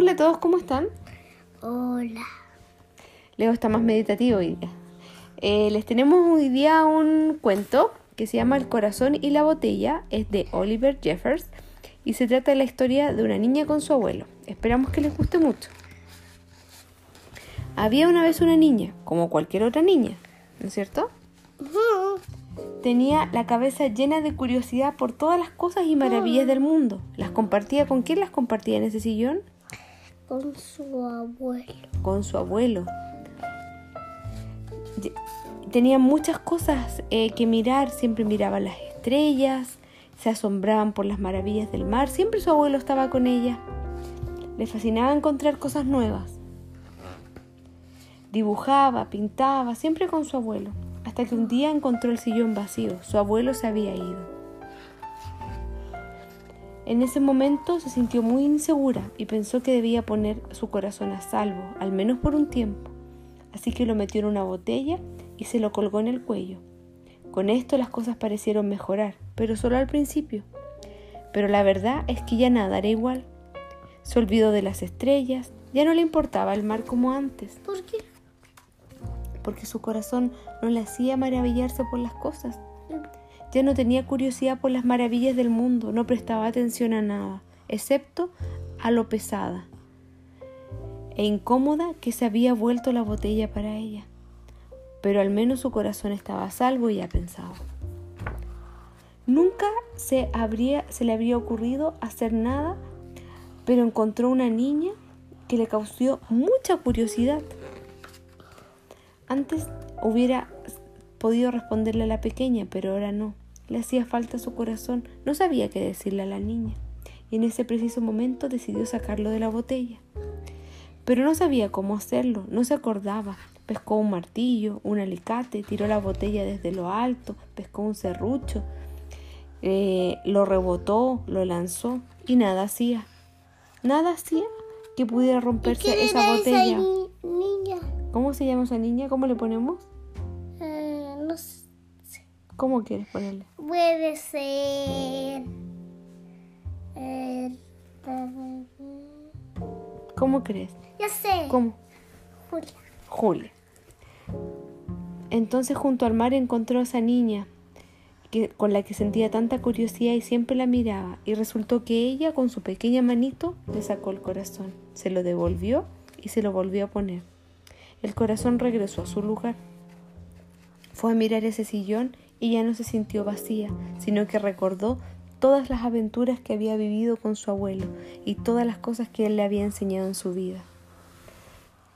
Hola a todos, ¿cómo están? Hola. Leo está más meditativo hoy día. Eh, les tenemos hoy día un cuento que se llama El corazón y la botella. Es de Oliver Jeffers y se trata de la historia de una niña con su abuelo. Esperamos que les guste mucho. Había una vez una niña, como cualquier otra niña, ¿no es cierto? Tenía la cabeza llena de curiosidad por todas las cosas y maravillas del mundo. ¿Las compartía con quién las compartía en ese sillón? Con su abuelo. Con su abuelo. Tenía muchas cosas eh, que mirar, siempre miraba las estrellas, se asombraban por las maravillas del mar, siempre su abuelo estaba con ella. Le fascinaba encontrar cosas nuevas. Dibujaba, pintaba, siempre con su abuelo, hasta que un día encontró el sillón vacío. Su abuelo se había ido. En ese momento se sintió muy insegura y pensó que debía poner su corazón a salvo, al menos por un tiempo. Así que lo metió en una botella y se lo colgó en el cuello. Con esto las cosas parecieron mejorar, pero solo al principio. Pero la verdad es que ya nada era igual. Se olvidó de las estrellas, ya no le importaba el mar como antes ¿Por qué? porque su corazón no le hacía maravillarse por las cosas. Ya no tenía curiosidad por las maravillas del mundo, no prestaba atención a nada, excepto a lo pesada e incómoda que se había vuelto la botella para ella. Pero al menos su corazón estaba a salvo y ya pensaba. Nunca se, habría, se le habría ocurrido hacer nada, pero encontró una niña que le causó mucha curiosidad. Antes hubiera podido responderle a la pequeña, pero ahora no. Le hacía falta su corazón, no sabía qué decirle a la niña, y en ese preciso momento decidió sacarlo de la botella. Pero no sabía cómo hacerlo, no se acordaba. Pescó un martillo, un alicate, tiró la botella desde lo alto, pescó un serrucho, eh, lo rebotó, lo lanzó y nada hacía. Nada hacía que pudiera romperse ¿Quién esa botella. esa niña? ¿Cómo se llama esa niña? ¿Cómo le ponemos? No sé. ¿Cómo quieres ponerle? Puede ser. ¿Cómo crees? ya sé. ¿Cómo? Julia. Julia. Entonces junto al mar encontró a esa niña que, con la que sentía tanta curiosidad y siempre la miraba y resultó que ella con su pequeña manito le sacó el corazón, se lo devolvió y se lo volvió a poner. El corazón regresó a su lugar. Fue a mirar ese sillón y ya no se sintió vacía, sino que recordó todas las aventuras que había vivido con su abuelo y todas las cosas que él le había enseñado en su vida.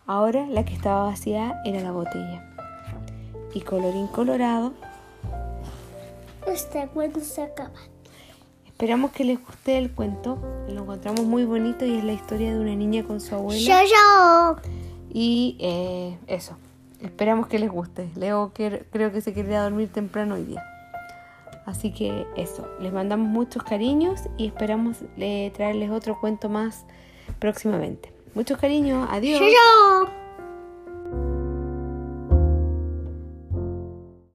Ahora la que estaba vacía era la botella. Y colorín colorado, Este cuento se acaba. esperamos que les guste el cuento. Lo encontramos muy bonito y es la historia de una niña con su abuela. Chao, chao. Y eh, eso, esperamos que les guste. Leo creo que se quería dormir temprano hoy día. Así que eso, les mandamos muchos cariños y esperamos eh, traerles otro cuento más próximamente. Muchos cariños, adiós.